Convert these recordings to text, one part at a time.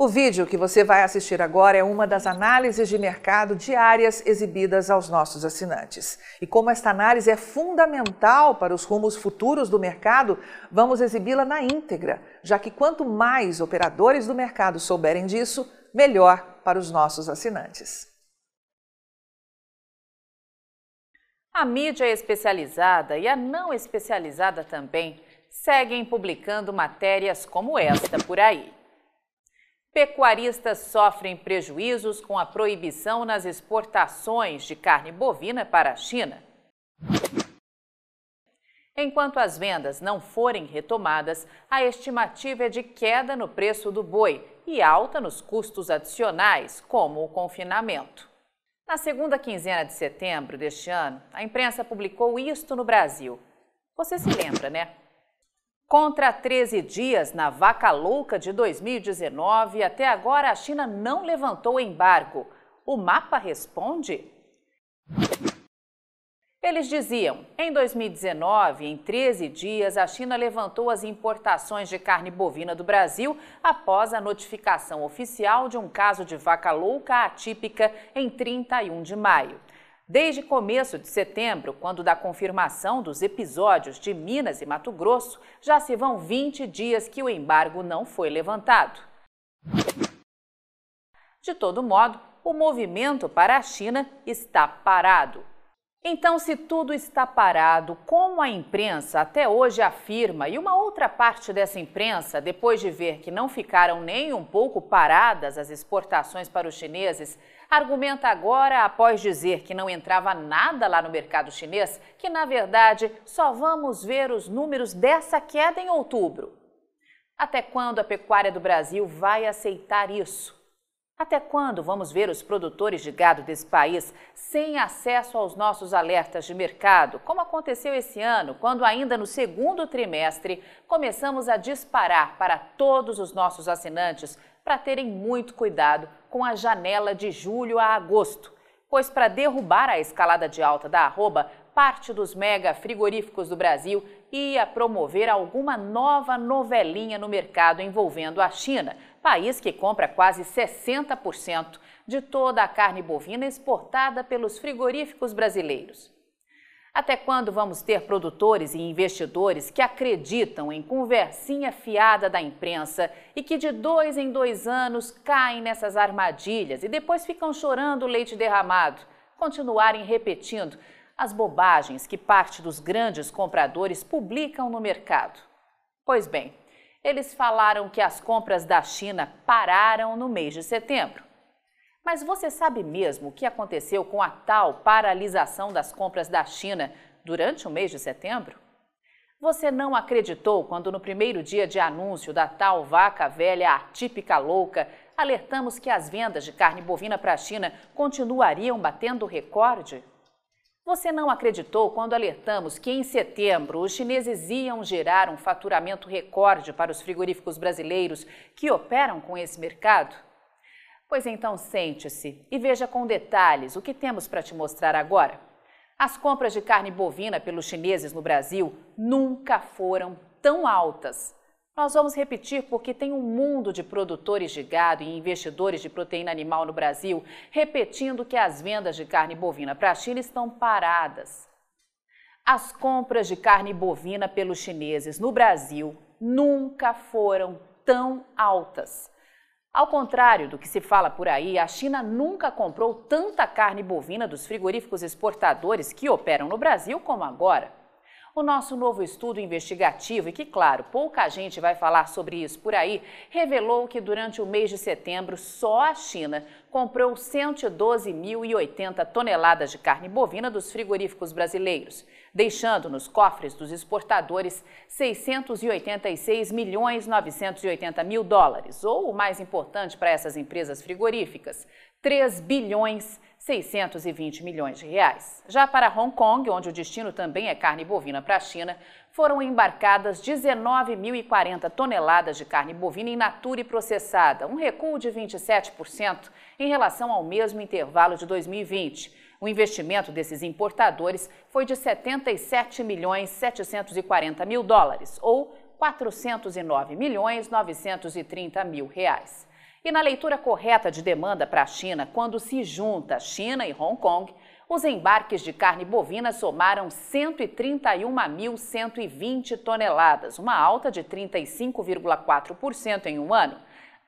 O vídeo que você vai assistir agora é uma das análises de mercado diárias exibidas aos nossos assinantes. E como esta análise é fundamental para os rumos futuros do mercado, vamos exibi-la na íntegra, já que quanto mais operadores do mercado souberem disso, melhor para os nossos assinantes. A mídia especializada e a não especializada também seguem publicando matérias como esta por aí. Pecuaristas sofrem prejuízos com a proibição nas exportações de carne bovina para a China. Enquanto as vendas não forem retomadas, a estimativa é de queda no preço do boi e alta nos custos adicionais, como o confinamento. Na segunda quinzena de setembro deste ano, a imprensa publicou isto no Brasil. Você se lembra, né? Contra 13 dias na vaca louca de 2019, até agora a China não levantou embargo. O mapa responde? Eles diziam: em 2019, em 13 dias, a China levantou as importações de carne bovina do Brasil após a notificação oficial de um caso de vaca louca atípica em 31 de maio. Desde começo de setembro, quando da confirmação dos episódios de Minas e Mato Grosso, já se vão 20 dias que o embargo não foi levantado. De todo modo, o movimento para a China está parado. Então, se tudo está parado, como a imprensa até hoje afirma, e uma outra parte dessa imprensa, depois de ver que não ficaram nem um pouco paradas as exportações para os chineses, argumenta agora, após dizer que não entrava nada lá no mercado chinês, que na verdade só vamos ver os números dessa queda em outubro. Até quando a pecuária do Brasil vai aceitar isso? Até quando vamos ver os produtores de gado desse país sem acesso aos nossos alertas de mercado, como aconteceu esse ano, quando ainda no segundo trimestre começamos a disparar para todos os nossos assinantes para terem muito cuidado com a janela de julho a agosto, pois para derrubar a escalada de alta da arroba, parte dos mega frigoríficos do Brasil ia promover alguma nova novelinha no mercado envolvendo a China, país que compra quase 60% de toda a carne bovina exportada pelos frigoríficos brasileiros. Até quando vamos ter produtores e investidores que acreditam em conversinha fiada da imprensa e que de dois em dois anos caem nessas armadilhas e depois ficam chorando o leite derramado, continuarem repetindo as bobagens que parte dos grandes compradores publicam no mercado? Pois bem, eles falaram que as compras da China pararam no mês de setembro. Mas você sabe mesmo o que aconteceu com a tal paralisação das compras da China durante o mês de setembro? Você não acreditou quando, no primeiro dia de anúncio da tal vaca velha atípica louca, alertamos que as vendas de carne bovina para a China continuariam batendo recorde? Você não acreditou quando alertamos que em setembro os chineses iam gerar um faturamento recorde para os frigoríficos brasileiros que operam com esse mercado? Pois então sente-se e veja com detalhes o que temos para te mostrar agora. As compras de carne bovina pelos chineses no Brasil nunca foram tão altas. Nós vamos repetir porque tem um mundo de produtores de gado e investidores de proteína animal no Brasil repetindo que as vendas de carne bovina para a China estão paradas. As compras de carne bovina pelos chineses no Brasil nunca foram tão altas. Ao contrário do que se fala por aí, a China nunca comprou tanta carne bovina dos frigoríficos exportadores que operam no Brasil como agora. O nosso novo estudo investigativo, e que, claro, pouca gente vai falar sobre isso por aí, revelou que durante o mês de setembro só a China comprou 112.080 toneladas de carne bovina dos frigoríficos brasileiros, deixando nos cofres dos exportadores 686 milhões 980 mil dólares, ou o mais importante para essas empresas frigoríficas, 3 bilhões 620 milhões de reais. Já para Hong Kong, onde o destino também é carne bovina para a China, foram embarcadas 19.040 toneladas de carne bovina in natura e processada, um recuo de 27% em relação ao mesmo intervalo de 2020. O investimento desses importadores foi de 77 milhões 740 mil dólares, ou 409 milhões 930 mil reais. E na leitura correta de demanda para a China, quando se junta China e Hong Kong, os embarques de carne bovina somaram 131.120 toneladas, uma alta de 35,4% em um ano,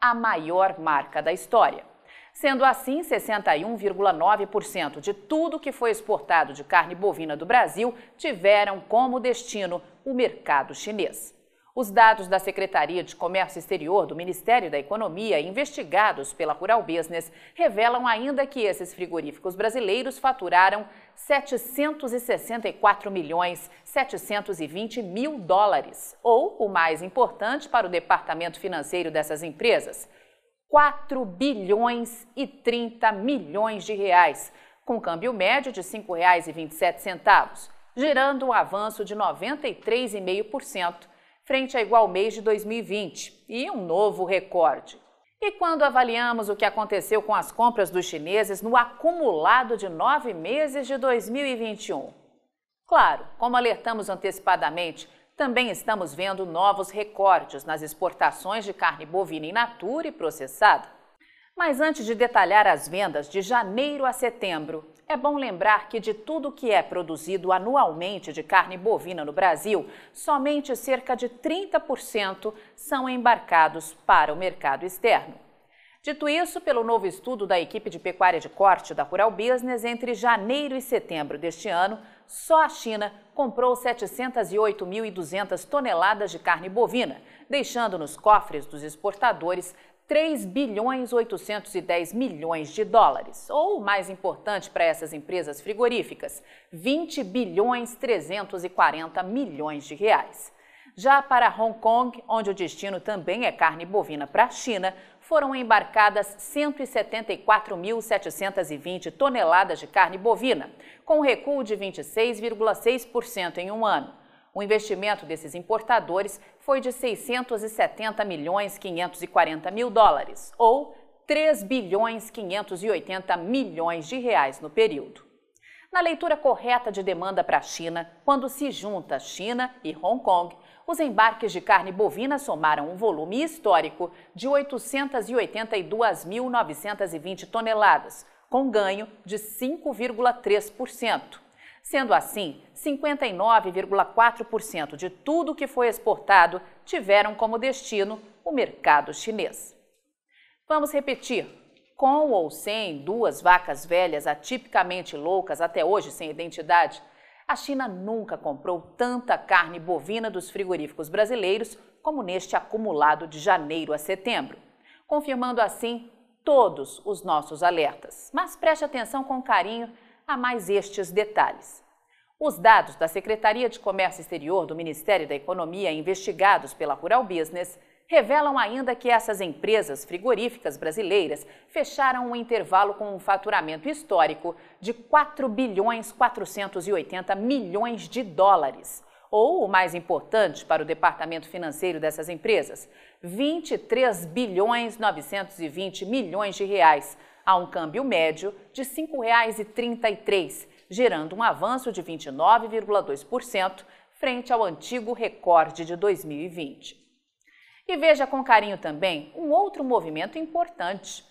a maior marca da história. Sendo assim, 61,9% de tudo que foi exportado de carne bovina do Brasil tiveram como destino o mercado chinês. Os dados da Secretaria de Comércio Exterior do Ministério da Economia, investigados pela Rural Business, revelam ainda que esses frigoríficos brasileiros faturaram 764 milhões 720 mil dólares, ou o mais importante para o departamento financeiro dessas empresas, 4 bilhões e 30 milhões de reais, com câmbio médio de R$ 5,27, gerando um avanço de 93,5% frente a igual mês de 2020 e um novo recorde. E quando avaliamos o que aconteceu com as compras dos chineses no acumulado de nove meses de 2021? Claro, como alertamos antecipadamente, também estamos vendo novos recordes nas exportações de carne bovina in natura e processada. Mas antes de detalhar as vendas de janeiro a setembro, é bom lembrar que de tudo que é produzido anualmente de carne bovina no Brasil, somente cerca de 30% são embarcados para o mercado externo. Dito isso, pelo novo estudo da equipe de pecuária de corte da Rural Business, entre janeiro e setembro deste ano, só a China comprou 708.200 toneladas de carne bovina, deixando nos cofres dos exportadores 3 bilhões 810 milhões de dólares, ou mais importante para essas empresas frigoríficas, 20 bilhões 340 milhões de reais. Já para Hong Kong, onde o destino também é carne bovina para a China, foram embarcadas 174.720 toneladas de carne bovina, com um recuo de 26,6% em um ano. O investimento desses importadores foi de 670 milhões 540 mil dólares, ou 3 bilhões 580 milhões de reais no período. Na leitura correta de demanda para a China, quando se junta China e Hong Kong, os embarques de carne bovina somaram um volume histórico de 882.920 toneladas, com ganho de 5,3%. Sendo assim, 59,4% de tudo que foi exportado tiveram como destino o mercado chinês. Vamos repetir. Com ou sem duas vacas velhas atipicamente loucas até hoje sem identidade, a China nunca comprou tanta carne bovina dos frigoríficos brasileiros como neste acumulado de janeiro a setembro, confirmando assim todos os nossos alertas. Mas preste atenção com carinho a mais estes detalhes. Os dados da Secretaria de Comércio Exterior do Ministério da Economia, investigados pela Rural Business, revelam ainda que essas empresas frigoríficas brasileiras fecharam um intervalo com um faturamento histórico de 4 bilhões 480 milhões de dólares, ou o mais importante para o departamento financeiro dessas empresas, 23 bilhões 920 milhões de reais, a um câmbio médio de R$ 5,33, gerando um avanço de 29,2% frente ao antigo recorde de 2020. E veja com carinho também um outro movimento importante.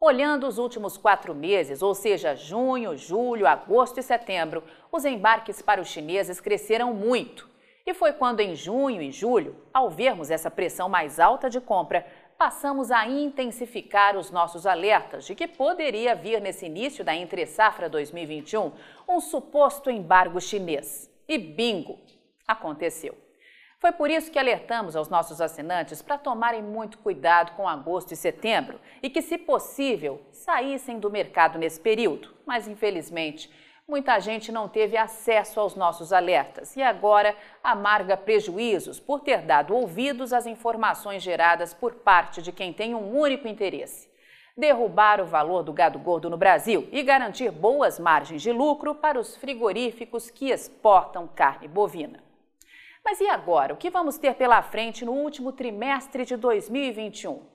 Olhando os últimos quatro meses, ou seja, junho, julho, agosto e setembro, os embarques para os chineses cresceram muito. E foi quando, em junho e julho, ao vermos essa pressão mais alta de compra, passamos a intensificar os nossos alertas de que poderia vir nesse início da entre-safra 2021 um suposto embargo chinês. E bingo! Aconteceu. Foi por isso que alertamos aos nossos assinantes para tomarem muito cuidado com agosto e setembro e que, se possível, saíssem do mercado nesse período. Mas, infelizmente, muita gente não teve acesso aos nossos alertas e agora amarga prejuízos por ter dado ouvidos às informações geradas por parte de quem tem um único interesse: derrubar o valor do gado gordo no Brasil e garantir boas margens de lucro para os frigoríficos que exportam carne bovina. Mas e agora? O que vamos ter pela frente no último trimestre de 2021?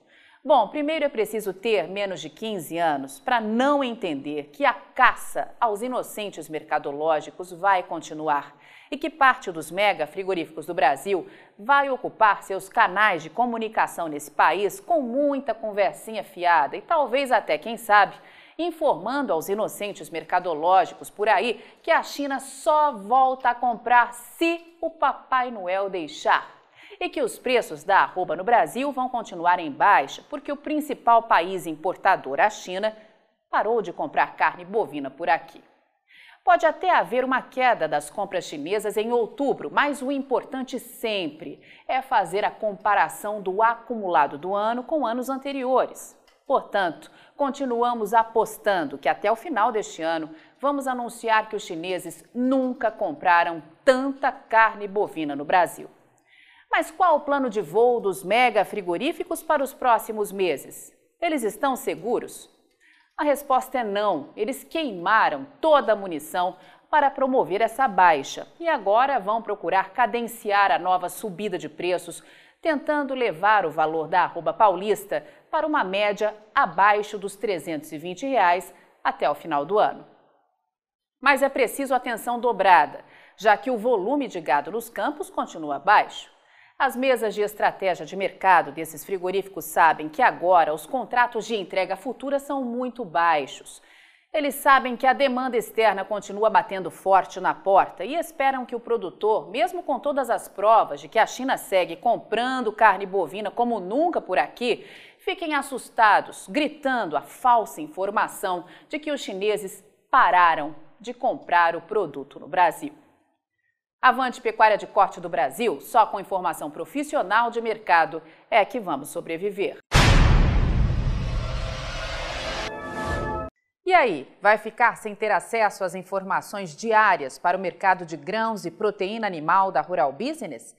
Bom, primeiro é preciso ter menos de 15 anos para não entender que a caça aos inocentes mercadológicos vai continuar e que parte dos mega frigoríficos do Brasil vai ocupar seus canais de comunicação nesse país com muita conversinha fiada e talvez até, quem sabe, informando aos inocentes mercadológicos por aí que a China só volta a comprar se o Papai Noel deixar e que os preços da arroba no Brasil vão continuar em baixa porque o principal país importador, a China, parou de comprar carne bovina por aqui. Pode até haver uma queda das compras chinesas em outubro, mas o importante sempre é fazer a comparação do acumulado do ano com anos anteriores. Portanto, continuamos apostando que até o final deste ano vamos anunciar que os chineses nunca compraram tanta carne bovina no Brasil. Mas qual o plano de voo dos mega frigoríficos para os próximos meses? Eles estão seguros? A resposta é não. Eles queimaram toda a munição para promover essa baixa e agora vão procurar cadenciar a nova subida de preços, tentando levar o valor da arroba paulista para uma média abaixo dos 320 reais até o final do ano. Mas é preciso atenção dobrada, já que o volume de gado nos campos continua baixo. As mesas de estratégia de mercado desses frigoríficos sabem que agora os contratos de entrega futura são muito baixos. Eles sabem que a demanda externa continua batendo forte na porta e esperam que o produtor, mesmo com todas as provas de que a China segue comprando carne bovina como nunca por aqui, fiquem assustados, gritando a falsa informação de que os chineses pararam de comprar o produto no Brasil. Avante Pecuária de Corte do Brasil, só com informação profissional de mercado é que vamos sobreviver. E aí, vai ficar sem ter acesso às informações diárias para o mercado de grãos e proteína animal da Rural Business?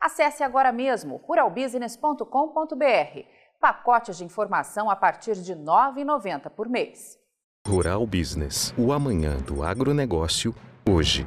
Acesse agora mesmo ruralbusiness.com.br. Pacotes de informação a partir de R$ 9,90 por mês. Rural Business, o amanhã do agronegócio, hoje.